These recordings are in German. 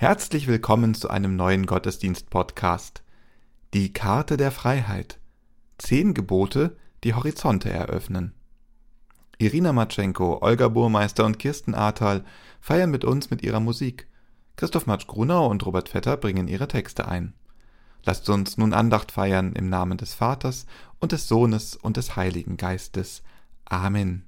Herzlich willkommen zu einem neuen Gottesdienst-Podcast. Die Karte der Freiheit. Zehn Gebote, die Horizonte eröffnen. Irina Matschenko, Olga Burmeister und Kirsten Ahrtal feiern mit uns mit ihrer Musik. Christoph Matsch-Grunau und Robert Vetter bringen ihre Texte ein. Lasst uns nun Andacht feiern im Namen des Vaters und des Sohnes und des Heiligen Geistes. Amen.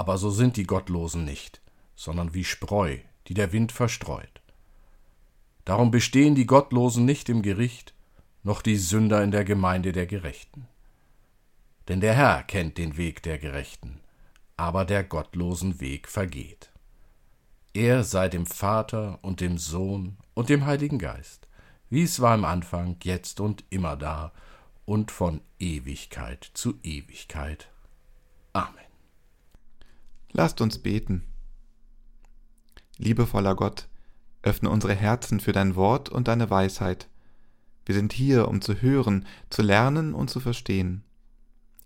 Aber so sind die Gottlosen nicht, sondern wie Spreu, die der Wind verstreut. Darum bestehen die Gottlosen nicht im Gericht, noch die Sünder in der Gemeinde der Gerechten. Denn der Herr kennt den Weg der Gerechten, aber der Gottlosen Weg vergeht. Er sei dem Vater und dem Sohn und dem Heiligen Geist, wie es war im Anfang, jetzt und immer da und von Ewigkeit zu Ewigkeit. Amen. Lasst uns beten. Liebevoller Gott, öffne unsere Herzen für dein Wort und deine Weisheit. Wir sind hier, um zu hören, zu lernen und zu verstehen.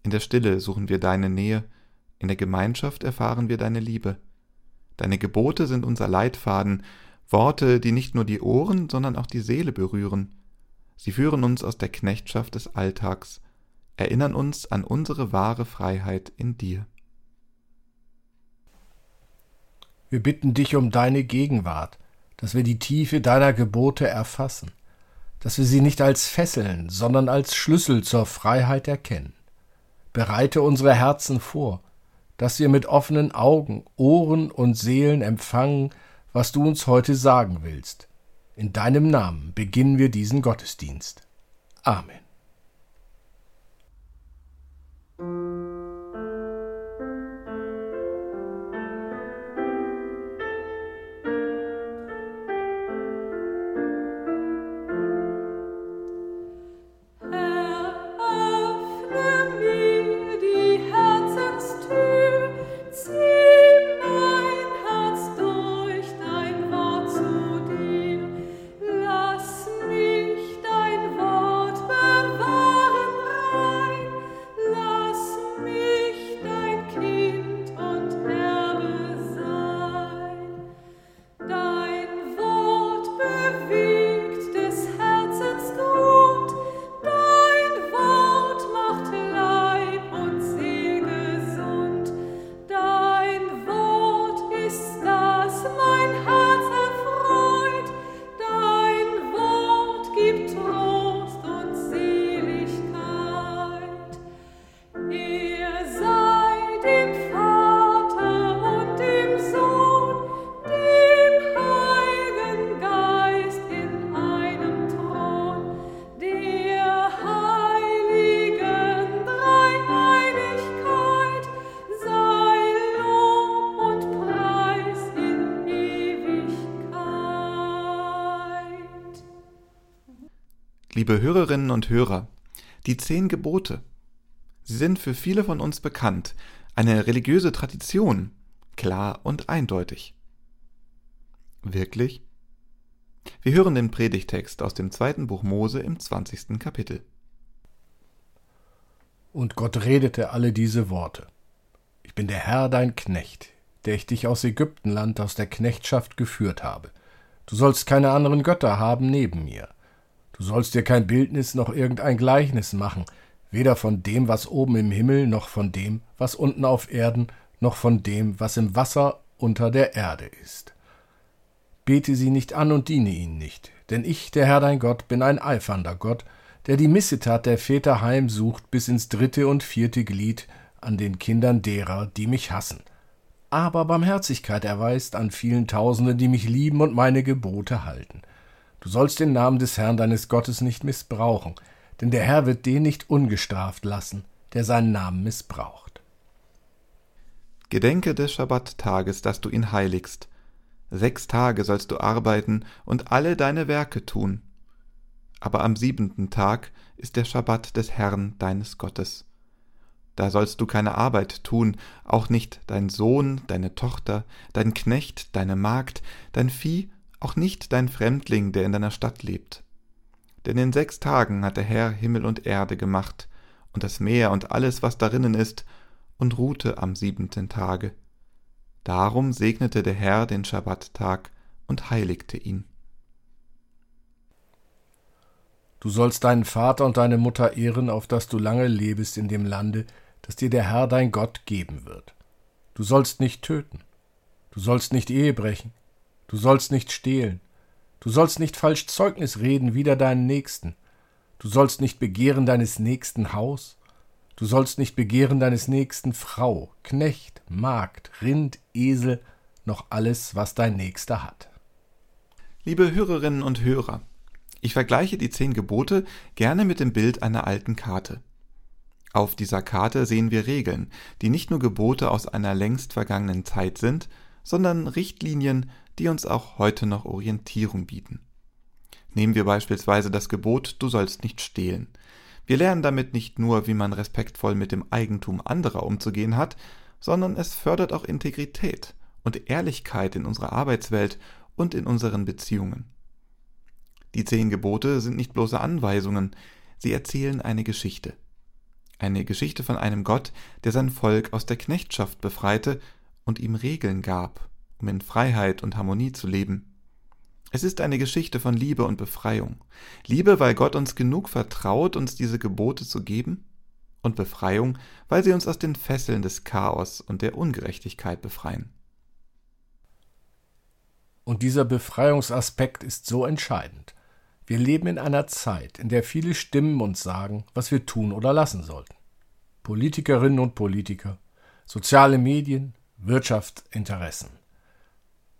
In der Stille suchen wir deine Nähe, in der Gemeinschaft erfahren wir deine Liebe. Deine Gebote sind unser Leitfaden, Worte, die nicht nur die Ohren, sondern auch die Seele berühren. Sie führen uns aus der Knechtschaft des Alltags, erinnern uns an unsere wahre Freiheit in dir. Wir bitten dich um deine Gegenwart, dass wir die Tiefe deiner Gebote erfassen, dass wir sie nicht als Fesseln, sondern als Schlüssel zur Freiheit erkennen. Bereite unsere Herzen vor, dass wir mit offenen Augen, Ohren und Seelen empfangen, was du uns heute sagen willst. In deinem Namen beginnen wir diesen Gottesdienst. Amen. Liebe Hörerinnen und Hörer, die zehn Gebote. Sie sind für viele von uns bekannt, eine religiöse Tradition, klar und eindeutig. Wirklich? Wir hören den Predigtext aus dem zweiten Buch Mose im zwanzigsten Kapitel. Und Gott redete alle diese Worte. Ich bin der Herr dein Knecht, der ich dich aus Ägyptenland aus der Knechtschaft geführt habe. Du sollst keine anderen Götter haben neben mir. Du sollst dir kein Bildnis noch irgendein Gleichnis machen, weder von dem, was oben im Himmel, noch von dem, was unten auf Erden, noch von dem, was im Wasser unter der Erde ist. Bete sie nicht an und diene ihnen nicht, denn ich, der Herr dein Gott, bin ein eifernder Gott, der die Missetat der Väter heimsucht bis ins dritte und vierte Glied an den Kindern derer, die mich hassen, aber Barmherzigkeit erweist an vielen Tausenden, die mich lieben und meine Gebote halten. Du sollst den Namen des Herrn deines Gottes nicht missbrauchen, denn der Herr wird den nicht ungestraft lassen, der seinen Namen missbraucht. Gedenke des Schabbattages, dass du ihn heiligst. Sechs Tage sollst du arbeiten und alle deine Werke tun. Aber am siebenten Tag ist der Schabbat des Herrn deines Gottes. Da sollst du keine Arbeit tun, auch nicht dein Sohn, deine Tochter, dein Knecht, deine Magd, dein Vieh auch nicht dein Fremdling, der in deiner Stadt lebt. Denn in sechs Tagen hat der Herr Himmel und Erde gemacht, und das Meer und alles, was darinnen ist, und ruhte am siebenten Tage. Darum segnete der Herr den Schabbattag und heiligte ihn. Du sollst deinen Vater und deine Mutter ehren, auf dass du lange lebest in dem Lande, das dir der Herr dein Gott geben wird. Du sollst nicht töten. Du sollst nicht Ehe brechen. Du sollst nicht stehlen. Du sollst nicht falsch Zeugnis reden wider deinen Nächsten. Du sollst nicht begehren deines Nächsten Haus. Du sollst nicht begehren deines Nächsten Frau, Knecht, Magd, Rind, Esel, noch alles, was dein Nächster hat. Liebe Hörerinnen und Hörer, ich vergleiche die zehn Gebote gerne mit dem Bild einer alten Karte. Auf dieser Karte sehen wir Regeln, die nicht nur Gebote aus einer längst vergangenen Zeit sind, sondern Richtlinien, die uns auch heute noch Orientierung bieten. Nehmen wir beispielsweise das Gebot Du sollst nicht stehlen. Wir lernen damit nicht nur, wie man respektvoll mit dem Eigentum anderer umzugehen hat, sondern es fördert auch Integrität und Ehrlichkeit in unserer Arbeitswelt und in unseren Beziehungen. Die zehn Gebote sind nicht bloße Anweisungen, sie erzählen eine Geschichte. Eine Geschichte von einem Gott, der sein Volk aus der Knechtschaft befreite und ihm Regeln gab um in Freiheit und Harmonie zu leben. Es ist eine Geschichte von Liebe und Befreiung. Liebe, weil Gott uns genug vertraut, uns diese Gebote zu geben, und Befreiung, weil sie uns aus den Fesseln des Chaos und der Ungerechtigkeit befreien. Und dieser Befreiungsaspekt ist so entscheidend. Wir leben in einer Zeit, in der viele Stimmen uns sagen, was wir tun oder lassen sollten. Politikerinnen und Politiker, soziale Medien, Wirtschaftsinteressen.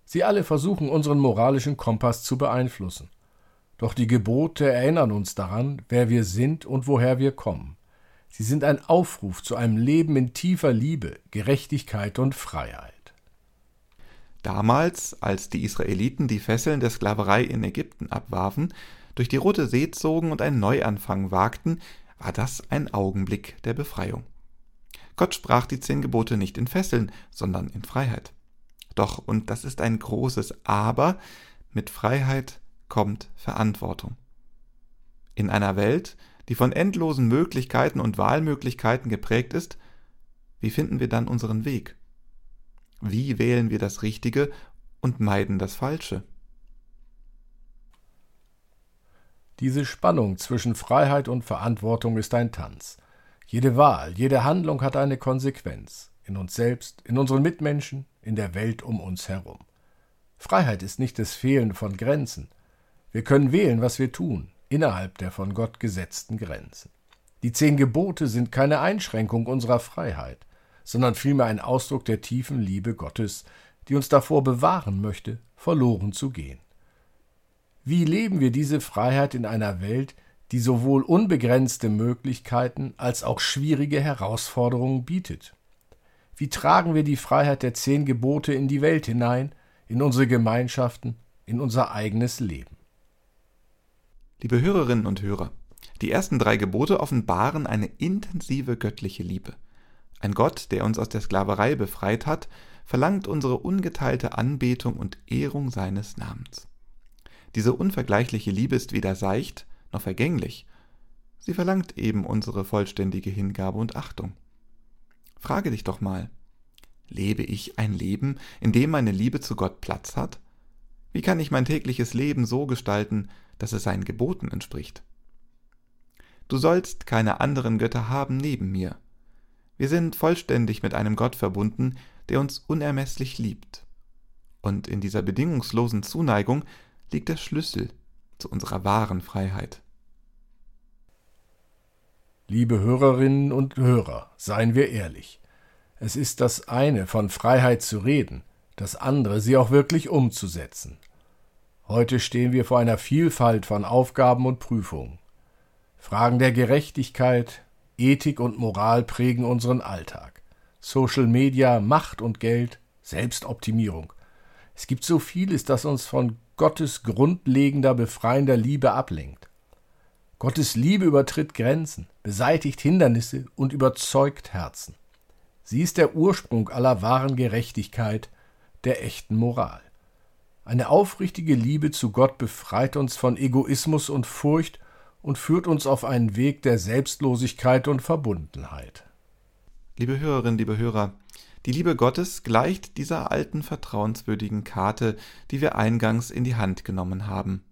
Sie alle versuchen unseren moralischen Kompass zu beeinflussen. Doch die Gebote erinnern uns daran, wer wir sind und woher wir kommen. Sie sind ein Aufruf zu einem Leben in tiefer Liebe, Gerechtigkeit und Freiheit. Damals, als die Israeliten die Fesseln der Sklaverei in Ägypten abwarfen, durch die Rote See zogen und einen Neuanfang wagten, war das ein Augenblick der Befreiung. Gott sprach die zehn Gebote nicht in Fesseln, sondern in Freiheit. Doch, und das ist ein großes Aber, mit Freiheit kommt Verantwortung. In einer Welt, die von endlosen Möglichkeiten und Wahlmöglichkeiten geprägt ist, wie finden wir dann unseren Weg? Wie wählen wir das Richtige und meiden das Falsche? Diese Spannung zwischen Freiheit und Verantwortung ist ein Tanz. Jede Wahl, jede Handlung hat eine Konsequenz in uns selbst, in unseren Mitmenschen, in der Welt um uns herum. Freiheit ist nicht das Fehlen von Grenzen. Wir können wählen, was wir tun, innerhalb der von Gott gesetzten Grenzen. Die zehn Gebote sind keine Einschränkung unserer Freiheit, sondern vielmehr ein Ausdruck der tiefen Liebe Gottes, die uns davor bewahren möchte, verloren zu gehen. Wie leben wir diese Freiheit in einer Welt, die sowohl unbegrenzte Möglichkeiten als auch schwierige Herausforderungen bietet? Wie tragen wir die Freiheit der zehn Gebote in die Welt hinein, in unsere Gemeinschaften, in unser eigenes Leben? Liebe Hörerinnen und Hörer, die ersten drei Gebote offenbaren eine intensive göttliche Liebe. Ein Gott, der uns aus der Sklaverei befreit hat, verlangt unsere ungeteilte Anbetung und Ehrung seines Namens. Diese unvergleichliche Liebe ist weder seicht noch vergänglich, sie verlangt eben unsere vollständige Hingabe und Achtung. Frage dich doch mal, lebe ich ein Leben, in dem meine Liebe zu Gott Platz hat? Wie kann ich mein tägliches Leben so gestalten, dass es seinen Geboten entspricht? Du sollst keine anderen Götter haben neben mir. Wir sind vollständig mit einem Gott verbunden, der uns unermesslich liebt. Und in dieser bedingungslosen Zuneigung liegt der Schlüssel zu unserer wahren Freiheit. Liebe Hörerinnen und Hörer, seien wir ehrlich. Es ist das eine, von Freiheit zu reden, das andere, sie auch wirklich umzusetzen. Heute stehen wir vor einer Vielfalt von Aufgaben und Prüfungen. Fragen der Gerechtigkeit, Ethik und Moral prägen unseren Alltag. Social Media, Macht und Geld, Selbstoptimierung. Es gibt so vieles, das uns von Gottes grundlegender, befreiender Liebe ablenkt. Gottes Liebe übertritt Grenzen, beseitigt Hindernisse und überzeugt Herzen. Sie ist der Ursprung aller wahren Gerechtigkeit, der echten Moral. Eine aufrichtige Liebe zu Gott befreit uns von Egoismus und Furcht und führt uns auf einen Weg der Selbstlosigkeit und Verbundenheit. Liebe Hörerinnen, liebe Hörer, die Liebe Gottes gleicht dieser alten vertrauenswürdigen Karte, die wir eingangs in die Hand genommen haben.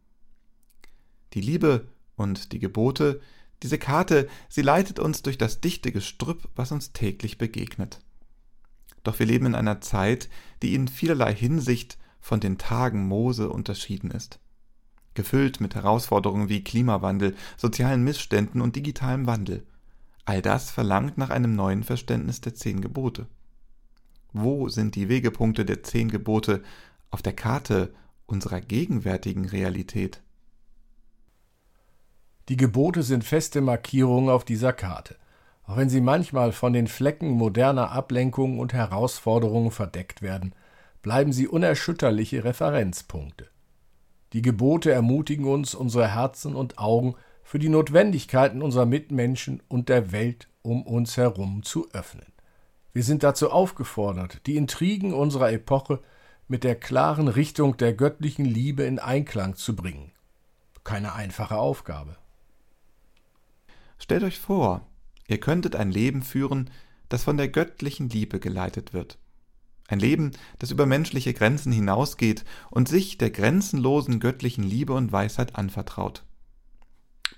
Die Liebe und die Gebote, diese Karte, sie leitet uns durch das dichte Gestrüpp, was uns täglich begegnet. Doch wir leben in einer Zeit, die in vielerlei Hinsicht von den Tagen Mose unterschieden ist gefüllt mit Herausforderungen wie Klimawandel, sozialen Missständen und digitalem Wandel. All das verlangt nach einem neuen Verständnis der zehn Gebote. Wo sind die Wegepunkte der zehn Gebote auf der Karte unserer gegenwärtigen Realität? Die Gebote sind feste Markierungen auf dieser Karte, auch wenn sie manchmal von den Flecken moderner Ablenkungen und Herausforderungen verdeckt werden, bleiben sie unerschütterliche Referenzpunkte. Die Gebote ermutigen uns, unsere Herzen und Augen für die Notwendigkeiten unserer Mitmenschen und der Welt um uns herum zu öffnen. Wir sind dazu aufgefordert, die Intrigen unserer Epoche mit der klaren Richtung der göttlichen Liebe in Einklang zu bringen. Keine einfache Aufgabe. Stellt euch vor, ihr könntet ein Leben führen, das von der göttlichen Liebe geleitet wird. Ein Leben, das über menschliche Grenzen hinausgeht und sich der grenzenlosen göttlichen Liebe und Weisheit anvertraut.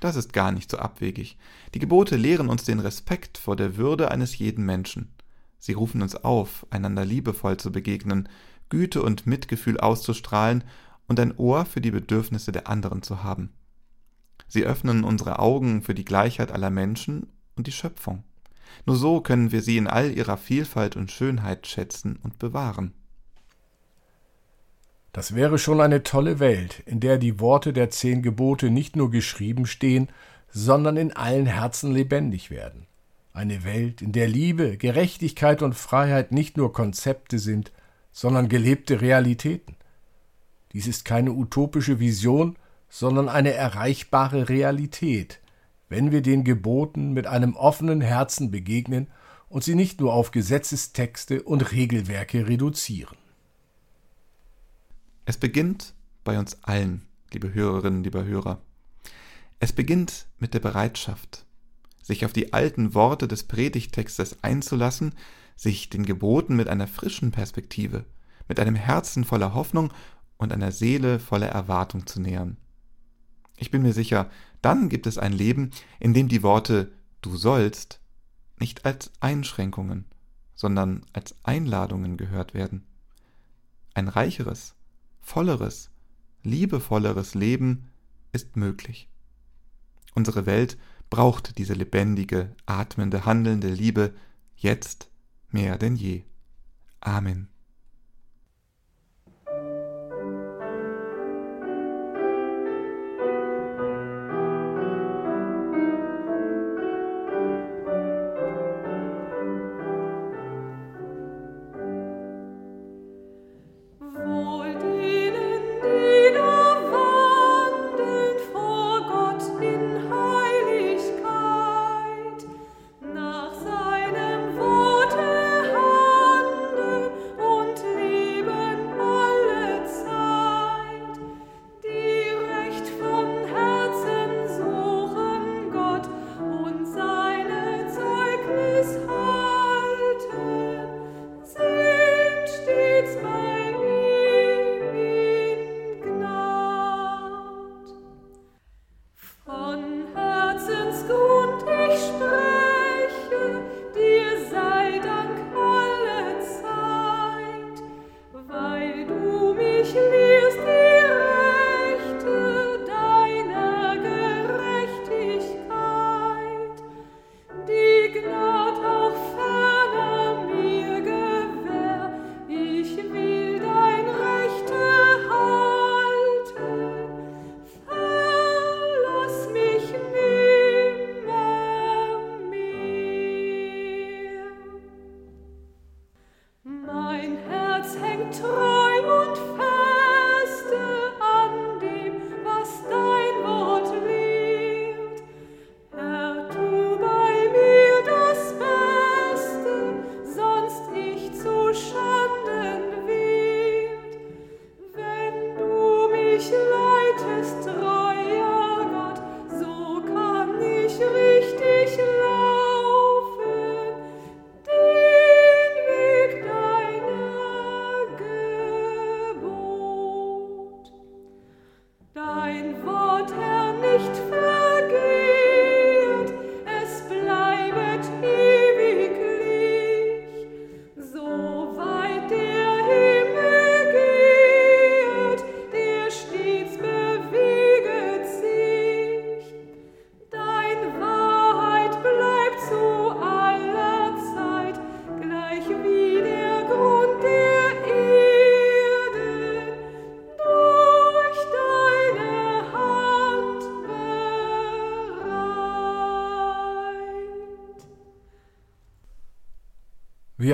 Das ist gar nicht so abwegig. Die Gebote lehren uns den Respekt vor der Würde eines jeden Menschen. Sie rufen uns auf, einander liebevoll zu begegnen, Güte und Mitgefühl auszustrahlen und ein Ohr für die Bedürfnisse der anderen zu haben. Sie öffnen unsere Augen für die Gleichheit aller Menschen und die Schöpfung. Nur so können wir sie in all ihrer Vielfalt und Schönheit schätzen und bewahren. Das wäre schon eine tolle Welt, in der die Worte der zehn Gebote nicht nur geschrieben stehen, sondern in allen Herzen lebendig werden. Eine Welt, in der Liebe, Gerechtigkeit und Freiheit nicht nur Konzepte sind, sondern gelebte Realitäten. Dies ist keine utopische Vision, sondern eine erreichbare Realität, wenn wir den Geboten mit einem offenen Herzen begegnen und sie nicht nur auf Gesetzestexte und Regelwerke reduzieren. Es beginnt bei uns allen, liebe Hörerinnen, liebe Hörer. Es beginnt mit der Bereitschaft, sich auf die alten Worte des Predigtextes einzulassen, sich den Geboten mit einer frischen Perspektive, mit einem Herzen voller Hoffnung und einer Seele voller Erwartung zu nähern. Ich bin mir sicher, dann gibt es ein Leben, in dem die Worte du sollst nicht als Einschränkungen, sondern als Einladungen gehört werden. Ein reicheres, volleres, liebevolleres Leben ist möglich. Unsere Welt braucht diese lebendige, atmende, handelnde Liebe jetzt mehr denn je. Amen.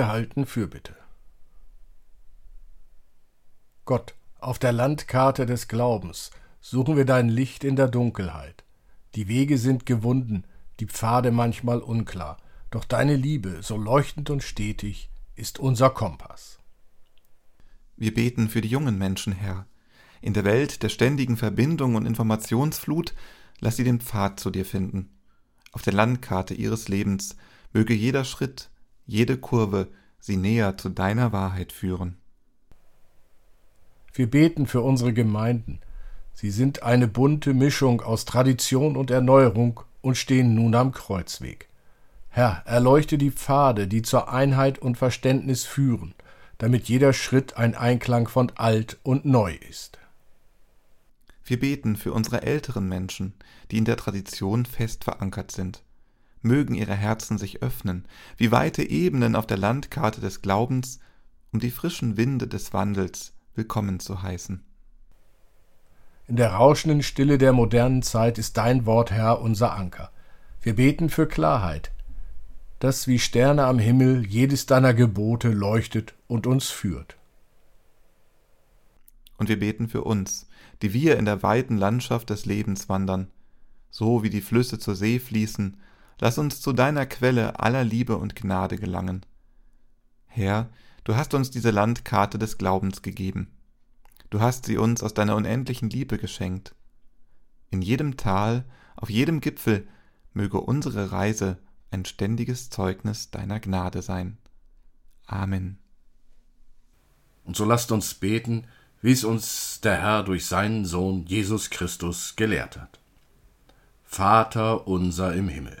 Wir halten Fürbitte. Gott, auf der Landkarte des Glaubens suchen wir dein Licht in der Dunkelheit. Die Wege sind gewunden, die Pfade manchmal unklar, doch deine Liebe, so leuchtend und stetig, ist unser Kompass. Wir beten für die jungen Menschen, Herr. In der Welt der ständigen Verbindung und Informationsflut, lass sie den Pfad zu dir finden. Auf der Landkarte ihres Lebens möge jeder Schritt, jede Kurve sie näher zu deiner Wahrheit führen. Wir beten für unsere Gemeinden. Sie sind eine bunte Mischung aus Tradition und Erneuerung und stehen nun am Kreuzweg. Herr, erleuchte die Pfade, die zur Einheit und Verständnis führen, damit jeder Schritt ein Einklang von alt und neu ist. Wir beten für unsere älteren Menschen, die in der Tradition fest verankert sind mögen ihre Herzen sich öffnen, wie weite Ebenen auf der Landkarte des Glaubens, um die frischen Winde des Wandels willkommen zu heißen. In der rauschenden Stille der modernen Zeit ist dein Wort, Herr, unser Anker. Wir beten für Klarheit, dass wie Sterne am Himmel jedes deiner Gebote leuchtet und uns führt. Und wir beten für uns, die wir in der weiten Landschaft des Lebens wandern, so wie die Flüsse zur See fließen Lass uns zu deiner Quelle aller Liebe und Gnade gelangen. Herr, du hast uns diese Landkarte des Glaubens gegeben. Du hast sie uns aus deiner unendlichen Liebe geschenkt. In jedem Tal, auf jedem Gipfel möge unsere Reise ein ständiges Zeugnis deiner Gnade sein. Amen. Und so lasst uns beten, wie es uns der Herr durch seinen Sohn Jesus Christus gelehrt hat. Vater unser im Himmel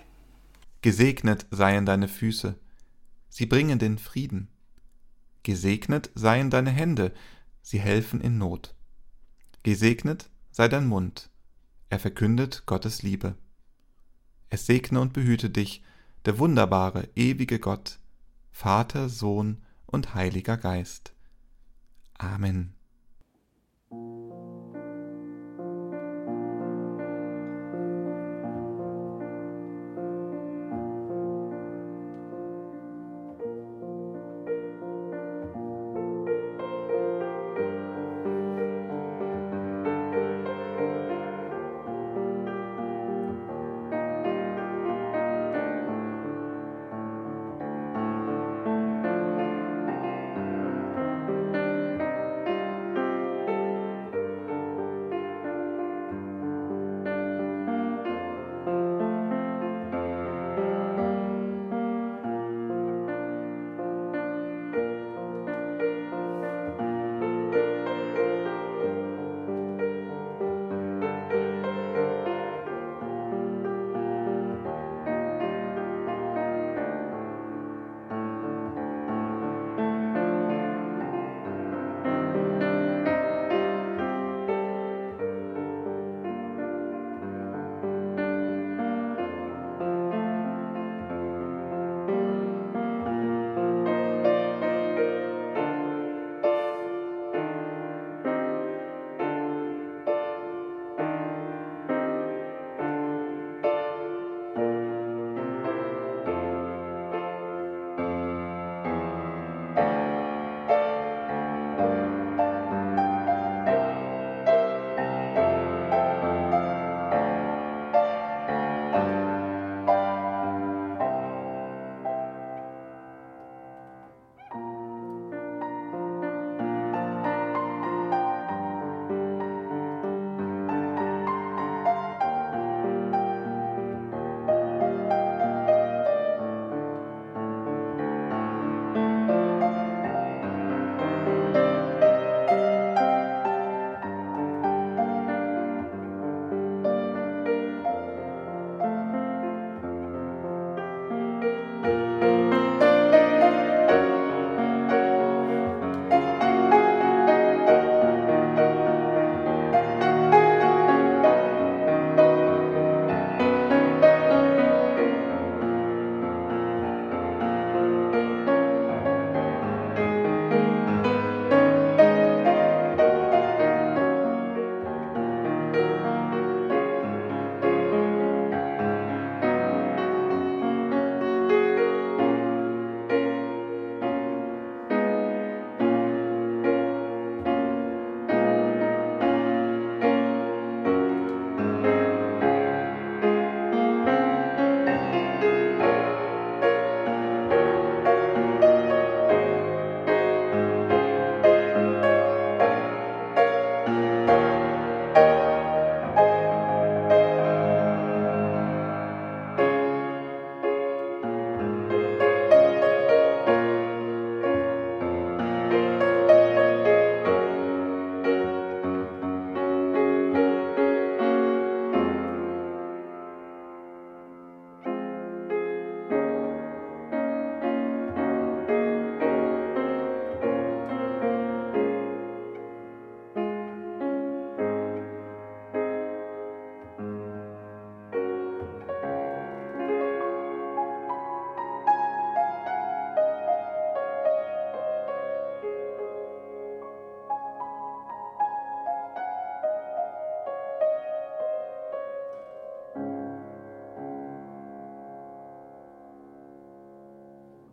Gesegnet seien deine Füße, sie bringen den Frieden. Gesegnet seien deine Hände, sie helfen in Not. Gesegnet sei dein Mund, er verkündet Gottes Liebe. Es segne und behüte dich der wunderbare, ewige Gott, Vater, Sohn und Heiliger Geist. Amen.